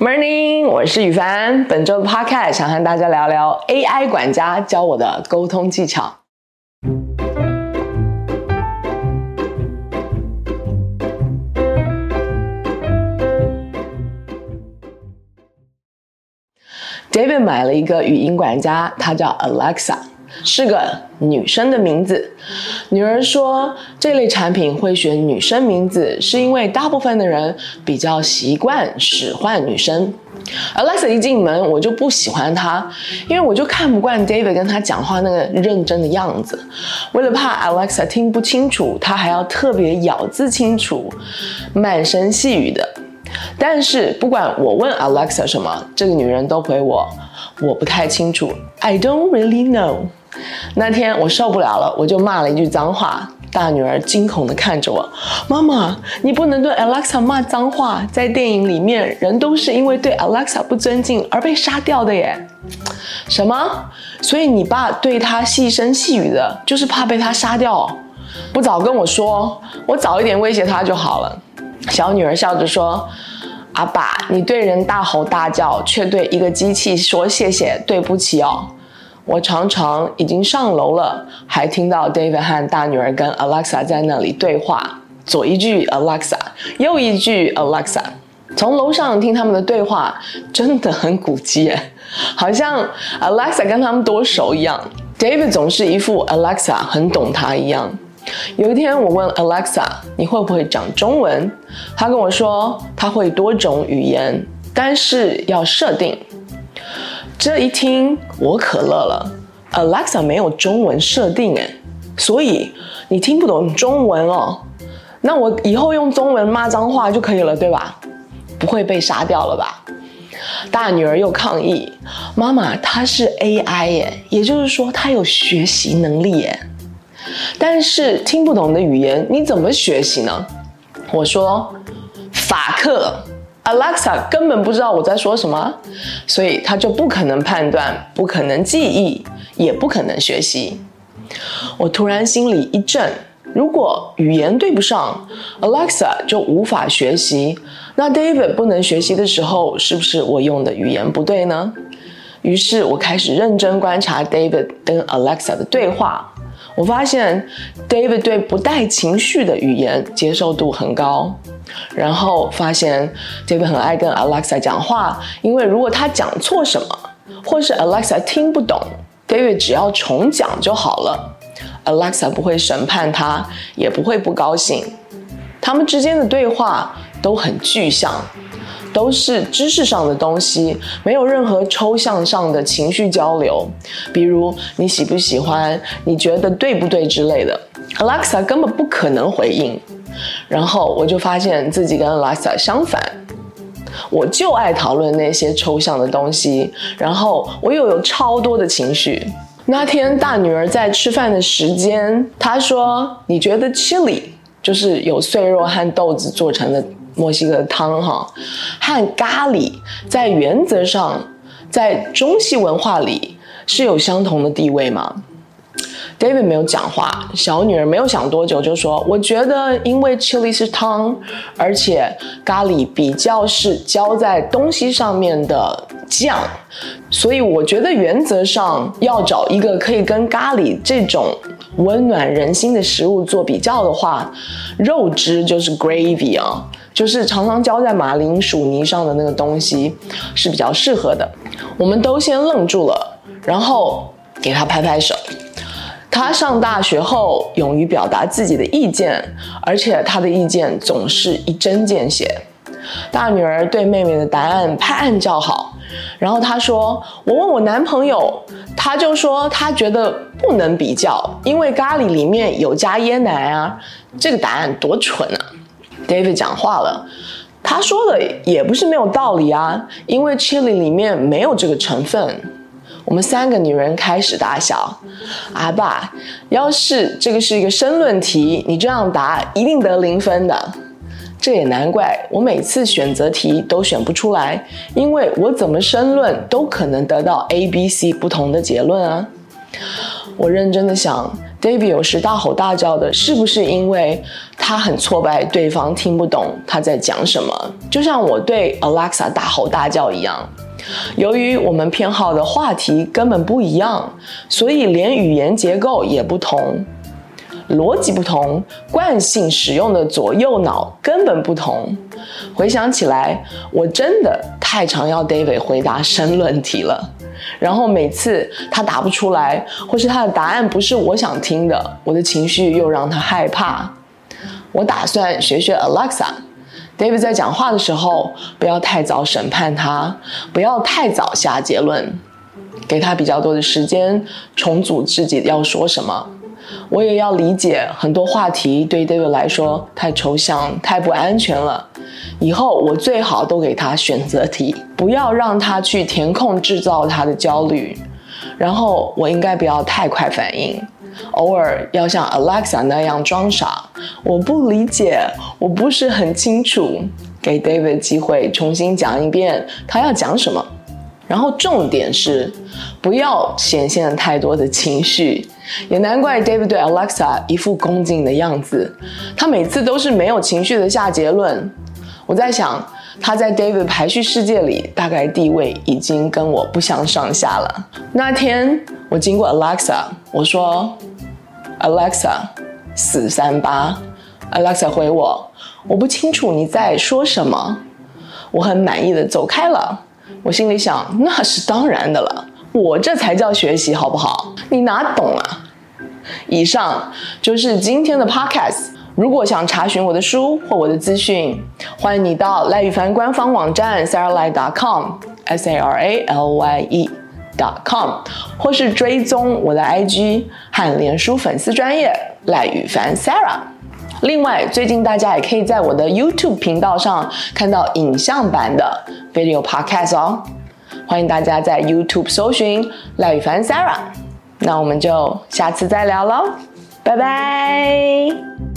Morning，我是宇凡。本周的 Podcast 想和大家聊聊 AI 管家教我的沟通技巧。David 买了一个语音管家，它叫 Alexa。是个女生的名字。女儿说，这类产品会选女生名字，是因为大部分的人比较习惯使唤女生。Alexa 一进门，我就不喜欢她，因为我就看不惯 David 跟她讲话那个认真的样子。为了怕 Alexa 听不清楚，她还要特别咬字清楚、慢声细语的。但是不管我问 Alexa 什么，这个女人都回我：“我不太清楚，I don't really know。”那天我受不了了，我就骂了一句脏话。大女儿惊恐地看着我：“妈妈，你不能对 Alexa 骂脏话。在电影里面，人都是因为对 Alexa 不尊敬而被杀掉的耶。”什么？所以你爸对她细声细语的，就是怕被她杀掉？不早跟我说，我早一点威胁她就好了。小女儿笑着说：“阿爸，你对人大吼大叫，却对一个机器说谢谢、对不起哦。”我常常已经上楼了，还听到 David 和大女儿跟 Alexa 在那里对话，左一句 Alexa，右一句 Alexa。从楼上听他们的对话，真的很古迹，好像 Alexa 跟他们多熟一样。David 总是一副 Alexa 很懂他一样。有一天我问 Alexa，你会不会讲中文？他跟我说他会多种语言，但是要设定。这一听我可乐了，Alexa 没有中文设定诶，所以你听不懂中文哦。那我以后用中文骂脏话就可以了，对吧？不会被杀掉了吧？大女儿又抗议，妈妈，她是 AI 耶，也就是说她有学习能力耶。但是听不懂的语言你怎么学习呢？我说法克。Alexa 根本不知道我在说什么，所以他就不可能判断，不可能记忆，也不可能学习。我突然心里一震，如果语言对不上，Alexa 就无法学习。那 David 不能学习的时候，是不是我用的语言不对呢？于是我开始认真观察 David 跟 Alexa 的对话。我发现 David 对不带情绪的语言接受度很高。然后发现 David 很爱跟 Alexa 讲话，因为如果他讲错什么，或是 Alexa 听不懂，David 只要重讲就好了，Alexa 不会审判他，也不会不高兴。他们之间的对话都很具象，都是知识上的东西，没有任何抽象上的情绪交流，比如你喜不喜欢，你觉得对不对之类的，Alexa 根本不可能回应。然后我就发现自己跟 Alexa 相反，我就爱讨论那些抽象的东西，然后我又有超多的情绪。那天大女儿在吃饭的时间，她说：“你觉得 chili 就是有碎肉和豆子做成的墨西哥汤哈，和咖喱在原则上在中西文化里是有相同的地位吗？” David 没有讲话，小女儿没有想多久就说：“我觉得因为 chili 是汤，而且咖喱比较是浇在东西上面的酱，所以我觉得原则上要找一个可以跟咖喱这种温暖人心的食物做比较的话，肉汁就是 gravy 啊，就是常常浇在马铃薯泥上的那个东西是比较适合的。”我们都先愣住了，然后给他拍拍手。他上大学后勇于表达自己的意见，而且他的意见总是一针见血。大女儿对妹妹的答案拍案叫好，然后她说：“我问我男朋友，他就说他觉得不能比较，因为咖喱里面有加椰奶啊。”这个答案多蠢啊！David 讲话了，他说的也不是没有道理啊，因为 chili 里面没有这个成分。我们三个女人开始大笑。阿爸，要是这个是一个申论题，你这样答一定得零分的。这也难怪，我每次选择题都选不出来，因为我怎么申论都可能得到 A、B、C 不同的结论啊。我认真的想 David 有时大吼大叫的，是不是因为他很挫败，对方听不懂他在讲什么？就像我对 Alexa 大吼大叫一样。由于我们偏好的话题根本不一样，所以连语言结构也不同，逻辑不同，惯性使用的左右脑根本不同。回想起来，我真的太常要 David 回答申论题了。然后每次他答不出来，或是他的答案不是我想听的，我的情绪又让他害怕。我打算学学 Alexa，David 在讲话的时候，不要太早审判他，不要太早下结论，给他比较多的时间重组自己要说什么。我也要理解很多话题对 David 来说太抽象、太不安全了。以后我最好都给他选择题，不要让他去填空制造他的焦虑。然后我应该不要太快反应，偶尔要像 Alexa 那样装傻。我不理解，我不是很清楚，给 David 机会重新讲一遍他要讲什么。然后重点是不要显现太多的情绪。也难怪 David 对 Alexa 一副恭敬的样子，他每次都是没有情绪的下结论。我在想，他在 David 排序世界里大概地位已经跟我不相上下了。那天我经过 Alexa，我说：“Alexa，死三八。”Alexa 回我：“我不清楚你在说什么。”我很满意的走开了。我心里想，那是当然的了。我这才叫学习，好不好？你哪懂啊？以上就是今天的 podcast。如果想查询我的书或我的资讯，欢迎你到赖宇凡官方网站 saralye.com，s a r a l y e dot com，或是追踪我的 IG 和脸书粉丝专页赖宇凡 Sarah。另外，最近大家也可以在我的 YouTube 频道上看到影像版的 video podcast 哦。欢迎大家在 YouTube 搜寻赖宇凡 Sarah 那我们就下次再聊喽，拜拜。